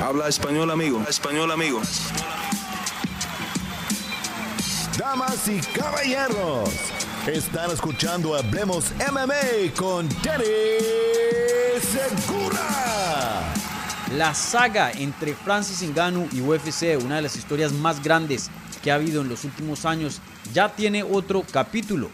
Habla español, amigo. Español, amigo. Damas y caballeros, están escuchando Hablemos MMA con Danny Segura. La saga entre Francis Ngannou y UFC, una de las historias más grandes que ha habido en los últimos años, ya tiene otro capítulo.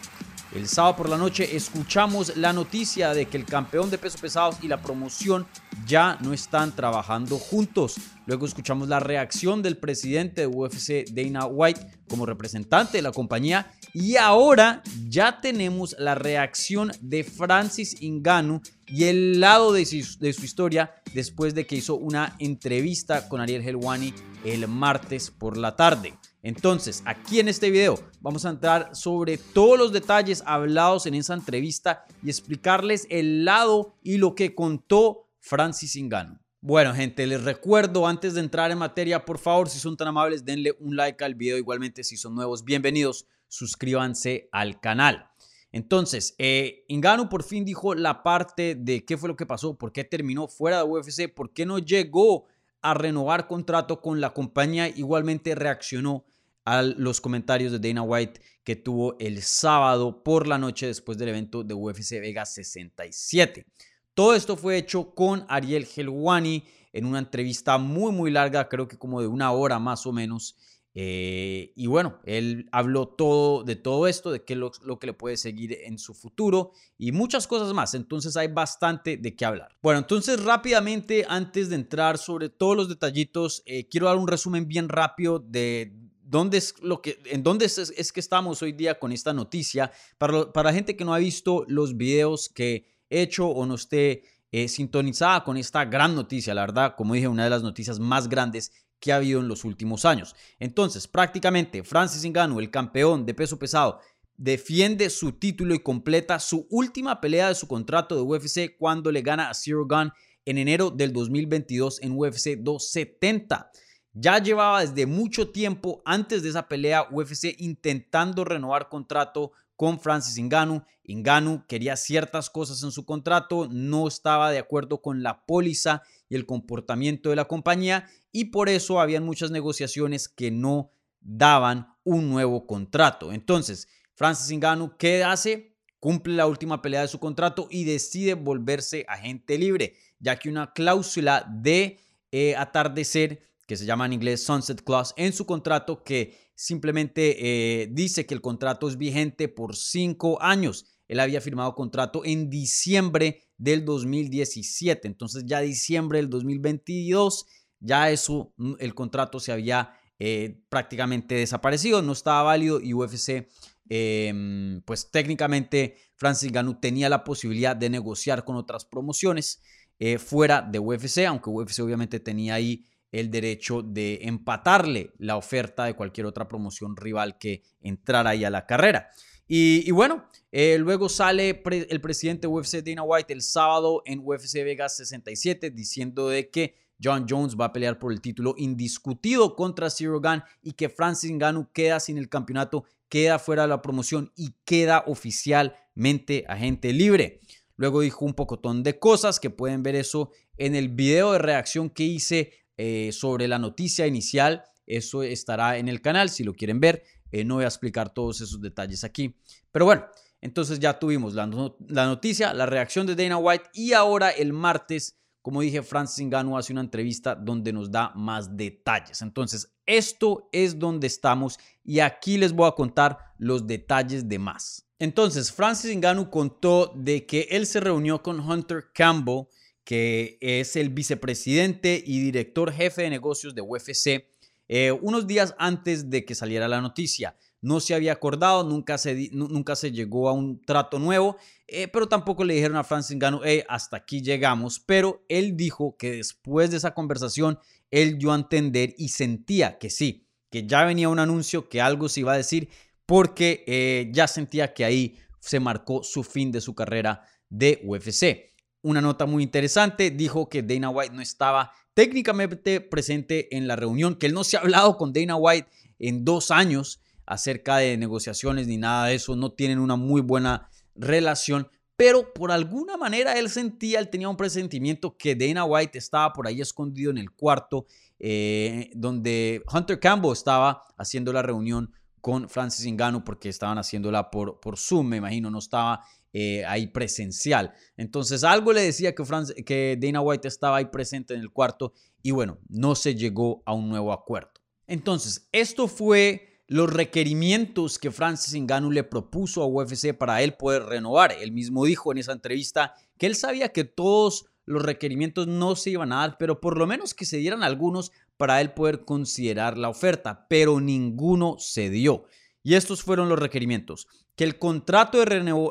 El sábado por la noche escuchamos la noticia de que el campeón de peso pesados y la promoción ya no están trabajando juntos. Luego escuchamos la reacción del presidente de UFC, Dana White, como representante de la compañía. Y ahora ya tenemos la reacción de Francis Ngannou y el lado de su historia después de que hizo una entrevista con Ariel Helwani el martes por la tarde. Entonces, aquí en este video vamos a entrar sobre todos los detalles hablados en esa entrevista y explicarles el lado y lo que contó Francis Ngannou. Bueno, gente, les recuerdo antes de entrar en materia, por favor, si son tan amables, denle un like al video. Igualmente, si son nuevos, bienvenidos, suscríbanse al canal. Entonces, eh, Ngannou por fin dijo la parte de qué fue lo que pasó, por qué terminó fuera de UFC, por qué no llegó a renovar contrato con la compañía. Igualmente reaccionó a los comentarios de Dana White que tuvo el sábado por la noche después del evento de UFC Vegas 67. Todo esto fue hecho con Ariel Helwani en una entrevista muy muy larga, creo que como de una hora más o menos. Eh, y bueno, él habló todo de todo esto, de qué lo, lo que le puede seguir en su futuro y muchas cosas más. Entonces hay bastante de qué hablar. Bueno, entonces rápidamente, antes de entrar sobre todos los detallitos, eh, quiero dar un resumen bien rápido de ¿Dónde es lo que, ¿En dónde es, que estamos hoy día con esta noticia? Para, para la gente que no ha visto los videos que he hecho o no esté eh, sintonizada con esta gran noticia, la verdad, como dije, una de las noticias más grandes que ha habido en los últimos años. Entonces, prácticamente, Francis Ngannou, el campeón de peso pesado, defiende su título y completa su última pelea de su contrato de UFC cuando le gana a Zero Gun en enero del 2022 en UFC 270. Ya llevaba desde mucho tiempo antes de esa pelea UFC intentando renovar contrato con Francis Ngannou. Ngannou quería ciertas cosas en su contrato, no estaba de acuerdo con la póliza y el comportamiento de la compañía y por eso habían muchas negociaciones que no daban un nuevo contrato. Entonces, Francis Ngannou, ¿qué hace? Cumple la última pelea de su contrato y decide volverse agente libre, ya que una cláusula de eh, atardecer que se llama en inglés Sunset Clause, en su contrato que simplemente eh, dice que el contrato es vigente por cinco años. Él había firmado contrato en diciembre del 2017, entonces ya diciembre del 2022, ya eso, mm, el contrato se había eh, prácticamente desaparecido, no estaba válido y UFC, em, pues técnicamente Francis Ganu tenía la posibilidad de negociar con otras promociones eh, fuera de UFC, aunque UFC obviamente tenía ahí el derecho de empatarle la oferta de cualquier otra promoción rival que entrara ahí a la carrera. Y, bueno, eh, luego sale el presidente de UFC Dana White el sábado en UFC Vegas 67 diciendo de que John Jones va a pelear por el título indiscutido contra Zero Gun y que Francis Ngannou queda sin el campeonato, queda fuera de la promoción y queda oficialmente agente libre. Luego dijo un pocotón de cosas que pueden ver eso en el video de reacción que hice eh, sobre la noticia inicial. Eso estará en el canal si lo quieren ver. Eh, no voy a explicar todos esos detalles aquí. Pero bueno, entonces ya tuvimos la, noticia, la reacción de Dana White y ahora el martes, como dije, Francis Ngannou hace una entrevista donde nos da más detalles. Entonces, esto es donde estamos y aquí les voy a contar los detalles de más. Entonces, Francis Ngannou contó de que él se reunió con Hunter Campbell que es el vicepresidente y director jefe de negocios de UFC, eh, unos días antes de que saliera la noticia. No se había acordado, nunca se, nunca se llegó a un trato nuevo, eh, pero tampoco le dijeron a Francis Ngannou, hasta aquí llegamos. Pero él dijo que después de esa conversación, él dio a entender y sentía que sí, que ya venía un anuncio, que algo se iba a decir, porque eh, ya sentía que ahí se marcó su fin de su carrera de UFC una nota muy interesante. Dijo que Dana White no estaba técnicamente presente en la reunión, que él no se ha hablado con Dana White en dos años acerca de negociaciones ni nada de eso. No tienen una muy buena relación, pero por alguna manera él sentía, él tenía un presentimiento que Dana White estaba por ahí escondido en el cuarto eh, donde Hunter Campbell estaba haciendo la reunión con Francis Ngannou porque estaban haciéndola por, por Zoom, me imagino, no estaba eh, ahí presencial. Entonces algo le decía que, que Dana White estaba ahí presente en el cuarto y bueno, no se llegó a un nuevo acuerdo. Entonces, esto fue los requerimientos que Francis Ngannou le propuso a UFC para él poder renovar. Él mismo dijo en esa entrevista que él sabía que todos los requerimientos no se iban a dar, pero por lo menos que se dieran algunos para él poder considerar la oferta, pero ninguno se dio. Y estos fueron los requerimientos. Que el contrato de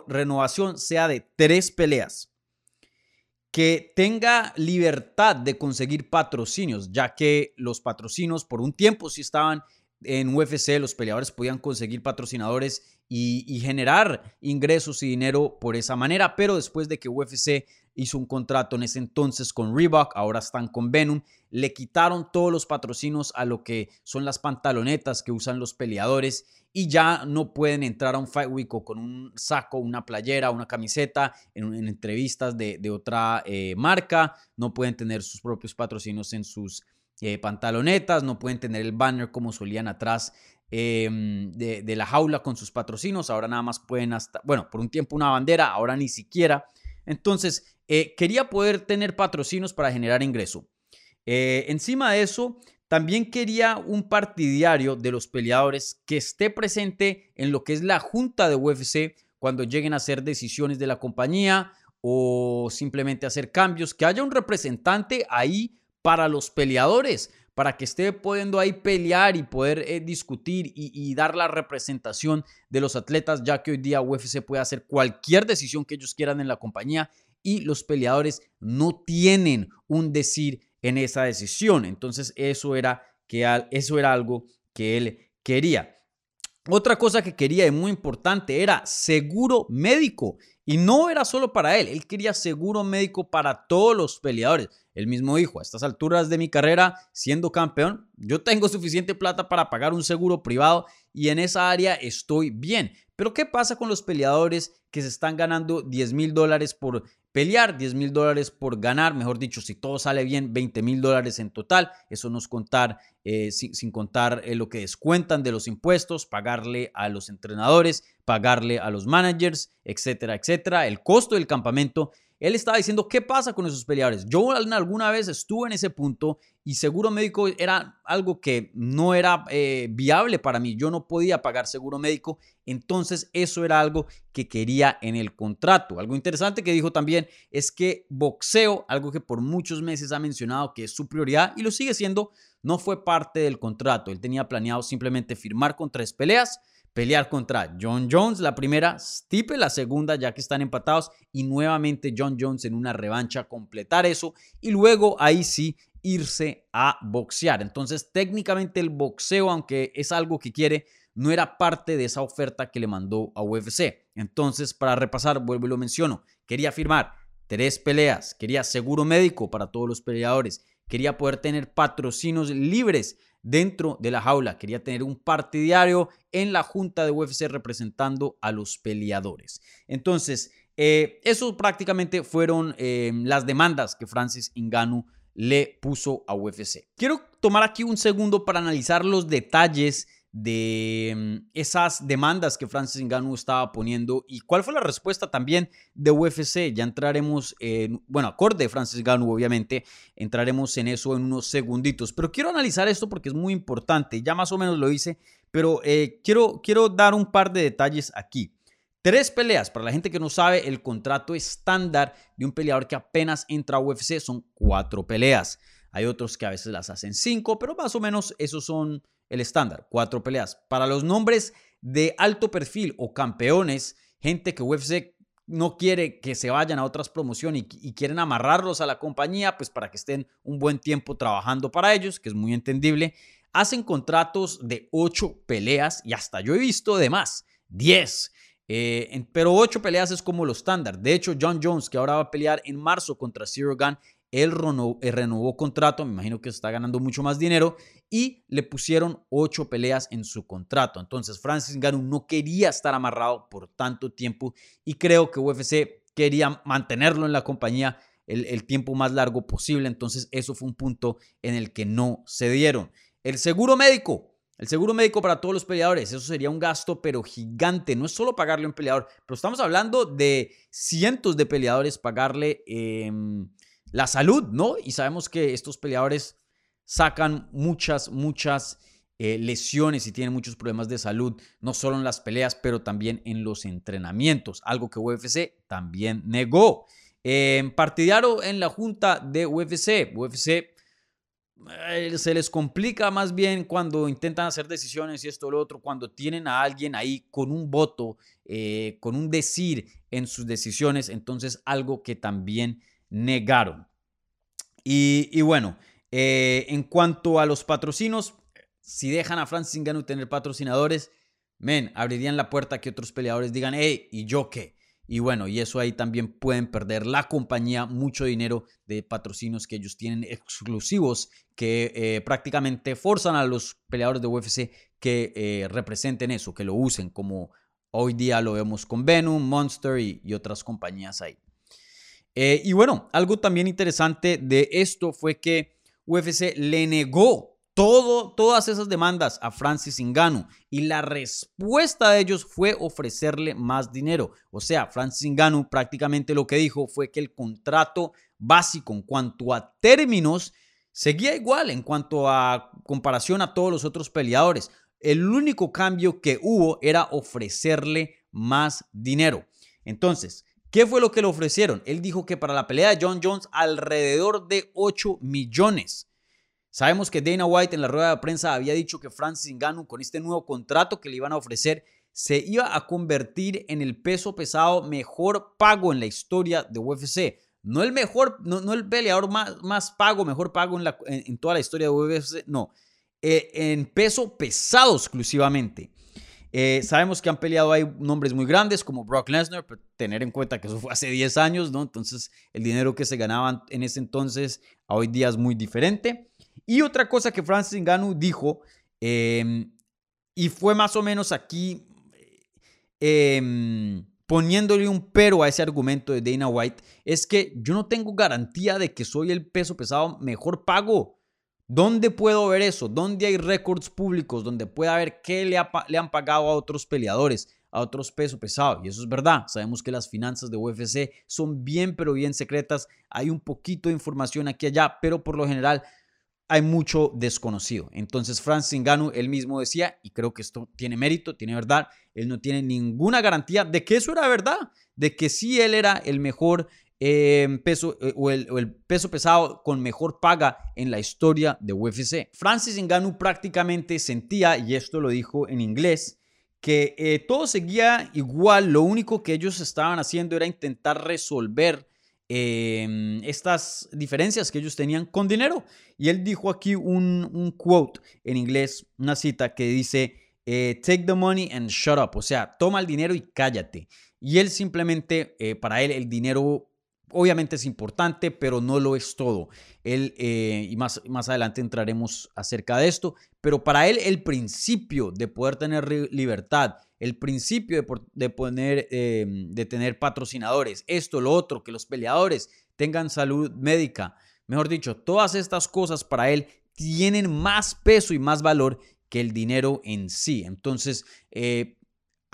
renovación sea de tres peleas. Que tenga libertad de conseguir patrocinios, ya que los patrocinios por un tiempo sí estaban en UFC, los peleadores podían conseguir patrocinadores y, y generar ingresos y dinero por esa manera, pero después de que UFC hizo un contrato en ese entonces con Reebok, ahora están con Venom. Le quitaron todos los patrocinios a lo que son las pantalonetas que usan los peleadores y ya no pueden entrar a un Fight Week con un saco, una playera, una camiseta en, entrevistas de, otra eh, marca. No pueden tener sus propios patrocinios en sus eh, pantalonetas, no pueden tener el banner como solían atrás em, de, de la jaula con sus patrocinios. Ahora nada más pueden hasta, bueno, por un tiempo una bandera, ahora ni siquiera. Entonces, eh, quería poder tener patrocinios para generar ingreso. Eh, encima de eso, también quería un partidario de los peleadores que esté presente en lo que es la junta de UFC cuando lleguen a hacer decisiones de la compañía o simplemente hacer cambios, que haya un representante ahí para los peleadores, para que esté pudiendo ahí pelear y poder eh, discutir y, y, dar la representación de los atletas, ya que hoy día UFC puede hacer cualquier decisión que ellos quieran en la compañía y los peleadores no tienen un decir en esa decisión. Entonces eso era, que, eso era algo que él quería. Otra cosa que quería y muy importante era seguro médico. Y no era solo para él, él quería seguro médico para todos los peleadores. Él mismo dijo, a estas alturas de mi carrera, siendo campeón, yo tengo suficiente plata para pagar un seguro privado y en esa área estoy bien. Pero ¿qué pasa con los peleadores que se están ganando 10 mil dólares por pelear, 10 mil dólares por ganar, mejor dicho, si todo sale bien, 20 mil dólares en total, eso no es contar, eh, sin, contar eh, lo que descuentan de los impuestos, pagarle a los entrenadores, pagarle a los managers, etcétera, etcétera, el costo del campamento él estaba diciendo, ¿qué pasa con esos peleadores? Yo alguna vez estuve en ese punto y seguro médico era algo que no era eh, viable para mí. Yo no podía pagar seguro médico. Entonces eso era algo que quería en el contrato. Algo interesante que dijo también es que boxeo, algo que por muchos meses ha mencionado que es su prioridad y lo sigue siendo, no fue parte del contrato. Él tenía planeado simplemente firmar con tres peleas pelear contra John Jones la primera, Stipe la segunda, ya que están empatados, y nuevamente John Jones en una revancha, completar eso, y luego ahí sí irse a boxear. Entonces, técnicamente el boxeo, aunque es algo que quiere, no era parte de esa oferta que le mandó a UFC. Entonces, para repasar, vuelvo y lo menciono, quería firmar tres peleas, quería seguro médico para todos los peleadores, quería poder tener patrocinios libres dentro de la jaula. Quería tener un partidario en la junta de UFC representando a los peleadores. Entonces, eh, eso prácticamente fueron eh, las demandas que Francis Ngannou le puso a UFC. Quiero tomar aquí un segundo para analizar los detalles de mm, esas demandas que Francis Ngannou estaba poniendo y cuál fue la respuesta también de UFC. Ya entraremos, en, bueno, acorde de Francis Ngannou, obviamente, entraremos en eso en unos segunditos. Pero quiero analizar esto porque es muy importante. Ya más o menos lo hice, pero eh, quiero, quiero dar un par de detalles aquí. Tres peleas, para la gente que no sabe, el contrato estándar de un peleador que apenas entra a UFC son cuatro peleas. Hay otros que a veces las hacen cinco, pero más o menos esos son el estándar, cuatro peleas. Para los nombres de alto perfil o campeones, gente que UFC no quiere que se vayan a otras promociones y, quieren amarrarlos a la compañía, pues para que estén un buen tiempo trabajando para ellos, que es muy entendible, hacen contratos de ocho peleas y hasta yo he visto de más, diez. Eh, pero ocho peleas es como lo estándar. De hecho, John Jones, que ahora va a pelear en marzo contra Zero Gun, él renovó, contrato, me imagino que está ganando mucho más dinero y le pusieron ocho peleas en su contrato. Entonces Francis Ngannou no quería estar amarrado por tanto tiempo y creo que UFC quería mantenerlo en la compañía el, tiempo más largo posible. Entonces eso fue un punto en el que no se dieron. El seguro médico. El seguro médico para todos los peleadores, eso sería un gasto pero gigante. No es solo pagarle a un peleador, pero estamos hablando de cientos de peleadores pagarle eh, la salud, ¿no? Y sabemos que estos peleadores sacan muchas, muchas eh, lesiones y tienen muchos problemas de salud, no solo en las peleas, pero también en los entrenamientos, algo que UFC también negó. Eh, partidario en la junta de UFC, UFC eh, se les complica más bien cuando intentan hacer decisiones y esto o lo otro, cuando tienen a alguien ahí con un voto, eh, con un decir en sus decisiones, entonces algo que también negaron. Y, bueno, eh, en cuanto a los patrocinos, si dejan a Francis Ngannou tener patrocinadores, men, abrirían la puerta a que otros peleadores digan, hey, ¿y yo qué? Y bueno, y eso ahí también pueden perder la compañía mucho dinero de patrocinios que ellos tienen exclusivos que eh, prácticamente forzan a los peleadores de UFC que eh, representen eso, que lo usen como hoy día lo vemos con Venom, Monster y, otras compañías ahí. Eh, y bueno, algo también interesante de esto fue que UFC le negó todo, todas esas demandas a Francis Ngannou y la respuesta de ellos fue ofrecerle más dinero. O sea, Francis Ngannou prácticamente lo que dijo fue que el contrato básico en cuanto a términos seguía igual en cuanto a comparación a todos los otros peleadores. El único cambio que hubo era ofrecerle más dinero. Entonces, ¿qué fue lo que le ofrecieron? Él dijo que para la pelea de John Jones alrededor de 8 millones. Sabemos que Dana White en la rueda de prensa había dicho que Francis Ngannou con este nuevo contrato que le iban a ofrecer se iba a convertir en el peso pesado mejor pago en la historia de UFC. No el mejor, no, el peleador más, más, pago, mejor pago en, toda la historia de UFC, no. Eh, en peso pesado exclusivamente. Eh, sabemos que han peleado hay nombres muy grandes como Brock Lesnar, pero tener en cuenta que eso fue hace 10 años, ¿no? Entonces el dinero que se ganaban en ese entonces a hoy día es muy diferente. Y otra cosa que Francis Ngannou dijo, em, y fue más o menos aquí em, poniéndole un pero a ese argumento de Dana White, es que yo no tengo garantía de que soy el peso pesado mejor pago. ¿Dónde puedo ver eso? ¿Dónde hay récords públicos donde pueda ver qué le, han pagado a otros peleadores? a otros pesos pesados. Y eso es verdad. Sabemos que las finanzas de UFC son bien, pero bien secretas. Hay un poquito de información aquí y allá, pero por lo general hay mucho desconocido. Entonces Francis Ngannou, él mismo decía, y creo que esto tiene mérito, tiene verdad, él no tiene ninguna garantía de que eso era verdad, de que sí él era el mejor eh, peso o, el, peso pesado con mejor paga en la historia de UFC. Francis Ngannou prácticamente sentía, y esto lo dijo en inglés, que eh, todo seguía igual, lo único que ellos estaban haciendo era intentar resolver Em, estas diferencias que ellos tenían con dinero. Y él dijo aquí un, un quote en inglés, una cita que dice, eh, take the money and shut up, o sea, toma el dinero y cállate. Y él simplemente, eh, para él el dinero obviamente es importante, pero no lo es todo. Él, eh, y más, más adelante entraremos acerca de esto, pero para él el principio de poder tener libertad, el principio de, poner, em, de tener patrocinadores, esto, lo otro, que los peleadores tengan salud médica, mejor dicho, todas estas cosas para él tienen más peso y más valor que el dinero en sí. Entonces, eh,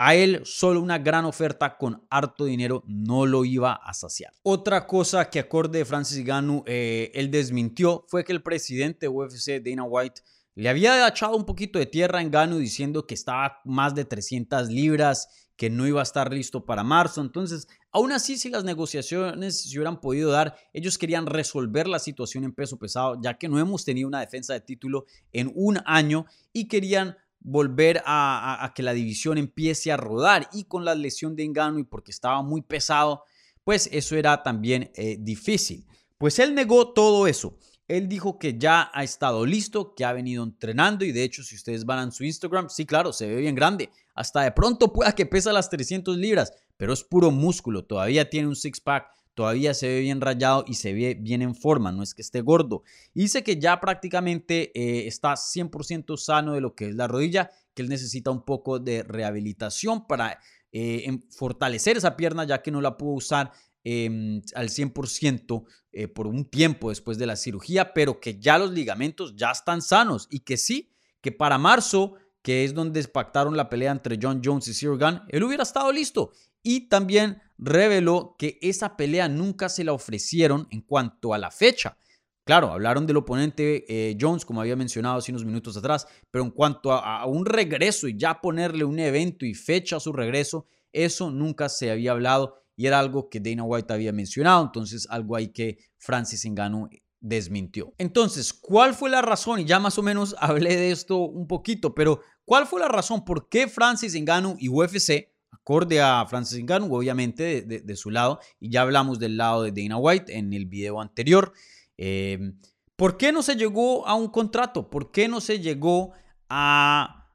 a él solo una gran oferta con harto dinero no lo iba a saciar. Otra cosa que acorde de Francis Ganu, eh, él desmintió fue que el presidente de UFC, Dana White, le había echado un poquito de tierra en Gano diciendo que estaba más de 300 libras, que no iba a estar listo para marzo. Entonces, aún así, si las negociaciones se hubieran podido dar, ellos querían resolver la situación en peso pesado, ya que no hemos tenido una defensa de título en un año y querían volver a, que la división empiece a rodar. Y con la lesión de Engano y porque estaba muy pesado, pues eso era también eh, difícil. Pues él negó todo eso. Él dijo que ya ha estado listo, que ha venido entrenando y de hecho si ustedes van a su Instagram, sí, claro, se ve bien grande. Hasta de pronto pueda que pesa las 300 libras, pero es puro músculo, todavía tiene un six-pack, todavía se ve bien rayado y se ve bien en forma, no es que esté gordo. dice que ya prácticamente eh, está 100% sano de lo que es la rodilla, que él necesita un poco de rehabilitación para eh, fortalecer esa pierna ya que no la pudo usar em, al 100% eh, por un tiempo después de la cirugía, pero que ya los ligamentos ya están sanos y que sí, que para marzo, que es donde pactaron la pelea entre John Jones y Cyril Gunn, él hubiera estado listo. Y también reveló que esa pelea nunca se la ofrecieron en cuanto a la fecha. Claro, hablaron del oponente eh, Jones, como había mencionado hace unos minutos atrás, pero en cuanto a, un regreso y ya ponerle un evento y fecha a su regreso, eso nunca se había hablado y era algo que Dana White había mencionado, entonces algo ahí que Francis Ngannou desmintió. Entonces, ¿cuál fue la razón? Y ya más o menos hablé de esto un poquito, pero ¿cuál fue la razón por qué Francis Ngannou y UFC acorde a Francis Ngannou, obviamente de, su lado, y ya hablamos del lado de Dana White en el video anterior. Em, ¿Por qué no se llegó a un contrato? ¿Por qué no se llegó a,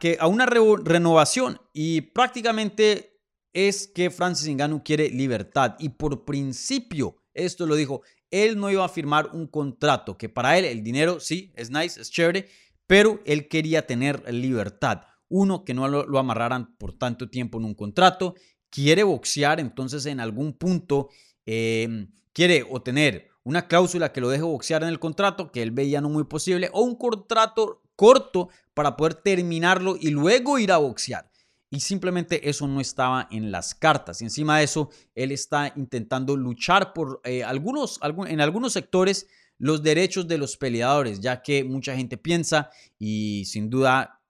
que, a una renovación? Y prácticamente es que Francis Ngannou quiere libertad y por principio, esto lo dijo, él no iba a firmar un contrato, que para él el dinero sí, es nice, es chévere, pero él quería tener libertad. Uno, que no lo, amarraran por tanto tiempo en un contrato. Quiere boxear, entonces en algún punto em, quiere o tener una cláusula que lo deje boxear en el contrato, que él veía no muy posible, o un contrato corto para poder terminarlo y luego ir a boxear. Y simplemente eso no estaba en las cartas. Y encima de eso, él está intentando luchar por eh, algunos, en algunos sectores los derechos de los peleadores, ya que mucha gente piensa y sin duda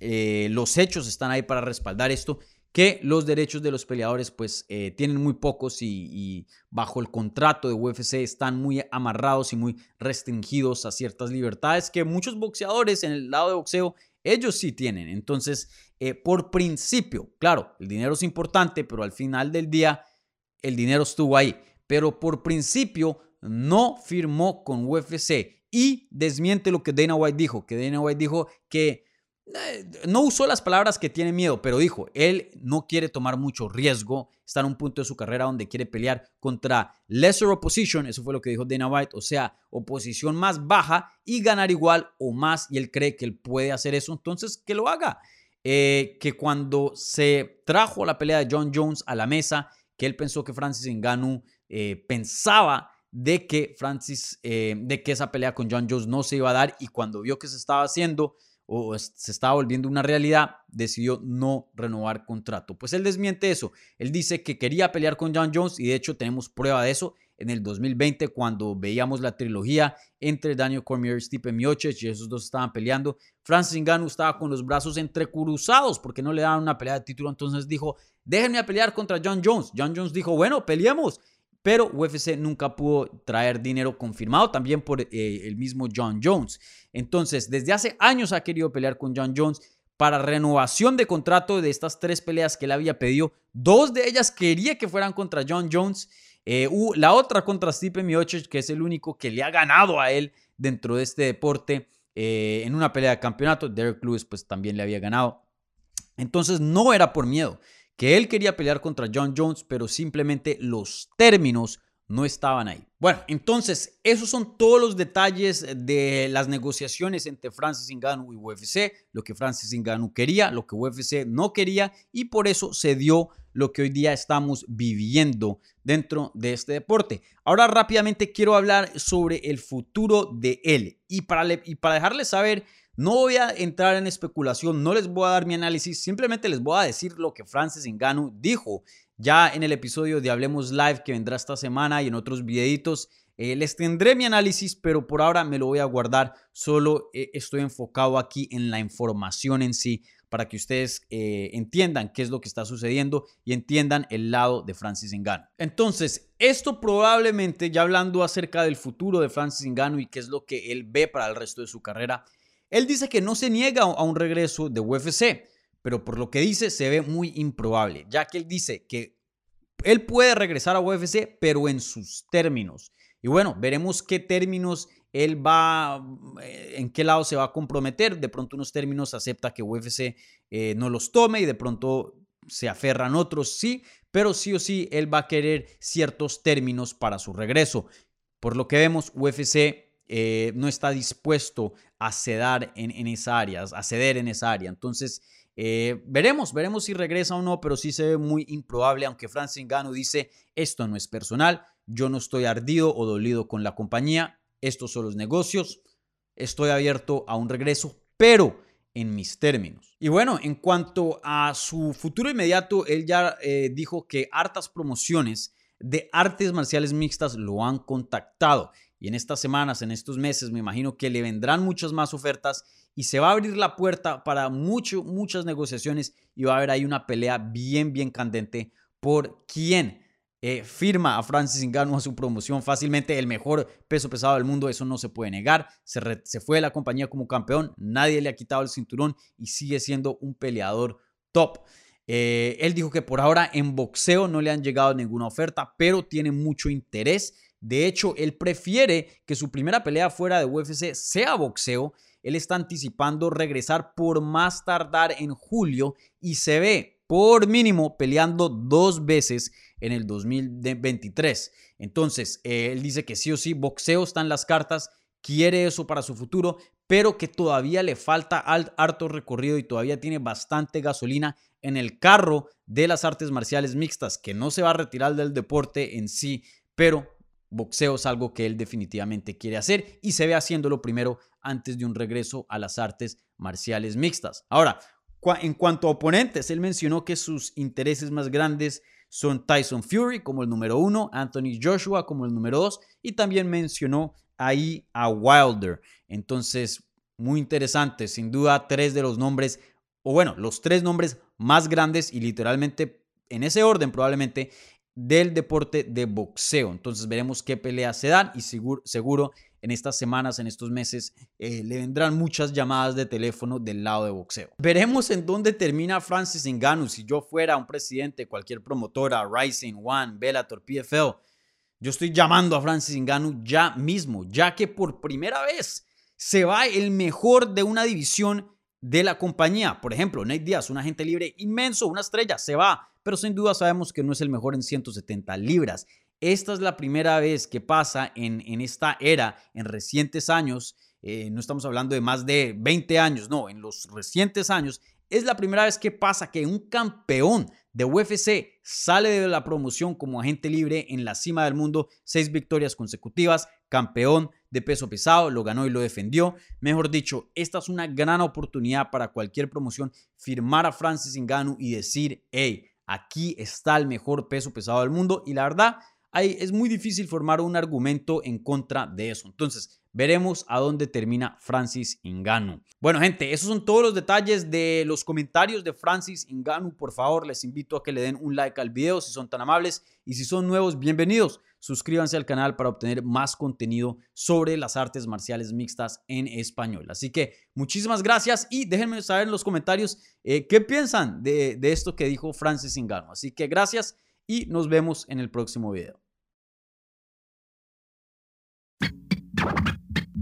eh, los hechos están ahí para respaldar esto, que los derechos de los peleadores pues eh, tienen muy pocos y, bajo el contrato de UFC están muy amarrados y muy restringidos a ciertas libertades que muchos boxeadores en el lado de boxeo ellos sí tienen. Entonces, eh, por principio, claro, el dinero es importante, pero al final del día el dinero estuvo ahí. Pero por principio no firmó con UFC y desmiente lo que Dana White dijo, que Dana White dijo que no usó las palabras que tiene miedo, pero dijo, él no quiere tomar mucho riesgo, está en un punto de su carrera donde quiere pelear contra lesser opposition, eso fue lo que dijo Dana White, o sea, oposición más baja y ganar igual o más, y él cree que él puede hacer eso, entonces que lo haga. Eh, que cuando se trajo la pelea de John Jones a la mesa, que él pensó que Francis Ngannou eh, pensaba de que Francis, de que esa pelea con John Jones no se iba a dar y cuando vio que se estaba haciendo, o se estaba volviendo una realidad, decidió no renovar contrato. Pues él desmiente eso. Él dice que quería pelear con John Jones y de hecho tenemos prueba de eso en el 2020 cuando veíamos la trilogía entre Daniel Cormier Stipe Miocic y esos dos estaban peleando. Francis Ngannou estaba con los brazos entrecruzados porque no le daban una pelea de título, entonces dijo, déjenme pelear contra John Jones. John Jones dijo, bueno, peleemos pero UFC nunca pudo traer dinero confirmado también por eh, el mismo John Jones. Entonces, desde hace años ha querido pelear con John Jones para renovación de contrato de estas tres peleas que él había pedido. Dos de ellas quería que fueran contra John Jones. Eh, la otra contra Stipe Miocic, que es el único que le ha ganado a él dentro de este deporte eh, en una pelea de campeonato. Derek Lewis pues también le había ganado. Entonces no era por miedo que él quería pelear contra John Jones, pero simplemente los términos no estaban ahí. Bueno, entonces esos son todos los detalles de las negociaciones entre Francis Ngannou y UFC, lo que Francis Ngannou quería, lo que UFC no quería y por eso se dio lo que hoy día estamos viviendo dentro de este deporte. Ahora rápidamente quiero hablar sobre el futuro de él y para, y para saber no voy a entrar en especulación, no les voy a dar mi análisis, simplemente les voy a decir lo que Francis Ngannou dijo ya en el episodio de Hablemos Live que vendrá esta semana y en otros videitos. Eh, les tendré mi análisis, pero por ahora me lo voy a guardar. Solo eh, estoy enfocado aquí en la información en sí para que ustedes eh, entiendan qué es lo que está sucediendo y entiendan el lado de Francis Ngannou. Entonces, esto probablemente, ya hablando acerca del futuro de Francis Ngannou y qué es lo que él ve para el resto de su carrera, él dice que no se niega a un regreso de UFC, pero por lo que dice se ve muy improbable, ya que él dice que él puede regresar a UFC, pero en sus términos. Y bueno, veremos qué términos él va, eh, en qué lado se va a comprometer. De pronto unos términos acepta que UFC eh, no los tome y de pronto se aferran otros, sí, pero sí o sí él va a querer ciertos términos para su regreso. Por lo que vemos, UFC eh, no está dispuesto a ceder en, esa área, a ceder en esa área. Entonces, Eh, veremos, veremos si regresa o no, pero sí se ve muy improbable, aunque Francis Ngannou dice, esto no es personal, yo no estoy ardido o dolido con la compañía, estos son los negocios, estoy abierto a un regreso, pero en mis términos. Y bueno, en cuanto a su futuro inmediato, él ya eh, dijo que hartas promociones de artes marciales mixtas lo han contactado. Y en estas semanas, en estos meses, me imagino que le vendrán muchas más ofertas y se va a abrir la puerta para mucho, muchas negociaciones y va a haber ahí una pelea bien, bien candente por quién eh, firma a Francis Ngannou a su promoción fácilmente el mejor peso pesado del mundo, eso no se puede negar. Se, fue de la compañía como campeón, nadie le ha quitado el cinturón y sigue siendo un peleador top. Eh, él dijo que por ahora en boxeo no le han llegado ninguna oferta, pero tiene mucho interés. De hecho, él prefiere que su primera pelea fuera de UFC sea boxeo. Él está anticipando regresar por más tardar en julio y se ve por mínimo peleando dos veces en el 2023. Entonces, eh, él dice que sí o sí, boxeo está en las cartas, quiere eso para su futuro, pero que todavía le falta harto recorrido y todavía tiene bastante gasolina en el carro de las artes marciales mixtas, que no se va a retirar del deporte en sí, pero boxeo es algo que él definitivamente quiere hacer y se ve haciéndolo primero antes de un regreso a las artes marciales mixtas. Ahora, en cuanto a oponentes, él mencionó que sus intereses más grandes son Tyson Fury como el número uno, Anthony Joshua como el número dos y también mencionó ahí a Wilder. Entonces, muy interesante, sin duda tres de los nombres, o bueno, los tres nombres más grandes y literalmente en ese orden probablemente del deporte de boxeo. Entonces veremos qué peleas se dan y seguro, seguro en estas semanas, en estos meses, eh, le vendrán muchas llamadas de teléfono del lado de boxeo. Veremos en dónde termina Francis Ngannou. Si yo fuera un presidente, cualquier promotora, Rising, One, Bellator, PFL, yo estoy llamando a Francis Ngannou ya mismo, ya que por primera vez se va el mejor de una división de la compañía. Por ejemplo, Nate Diaz, un agente libre inmenso, una estrella, se va, pero sin duda sabemos que no es el mejor en 170 libras. Esta es la primera vez que pasa en, en esta era, en recientes años, eh, no estamos hablando de más de 20 años, no, en los recientes años, es la primera vez que pasa que un campeón de UFC sale de la promoción como agente libre en la cima del mundo, seis victorias consecutivas, campeón de peso pesado, lo ganó y lo defendió. Mejor dicho, esta es una gran oportunidad para cualquier promoción firmar a Francis Ngannou y decir, hey, aquí está el mejor peso pesado del mundo y la verdad es muy difícil formar un argumento en contra de eso. Entonces, veremos a dónde termina Francis Ngannou. Bueno, gente, esos son todos los detalles de los comentarios de Francis Ngannou. Por favor, les invito a que le den un like al video si son tan amables y si son nuevos, bienvenidos. Suscríbanse al canal para obtener más contenido sobre las artes marciales mixtas en español. Así que muchísimas gracias y déjenme saber en los comentarios eh, qué piensan de, de esto que dijo Francis Ngannou. Así que gracias y nos vemos en el próximo video.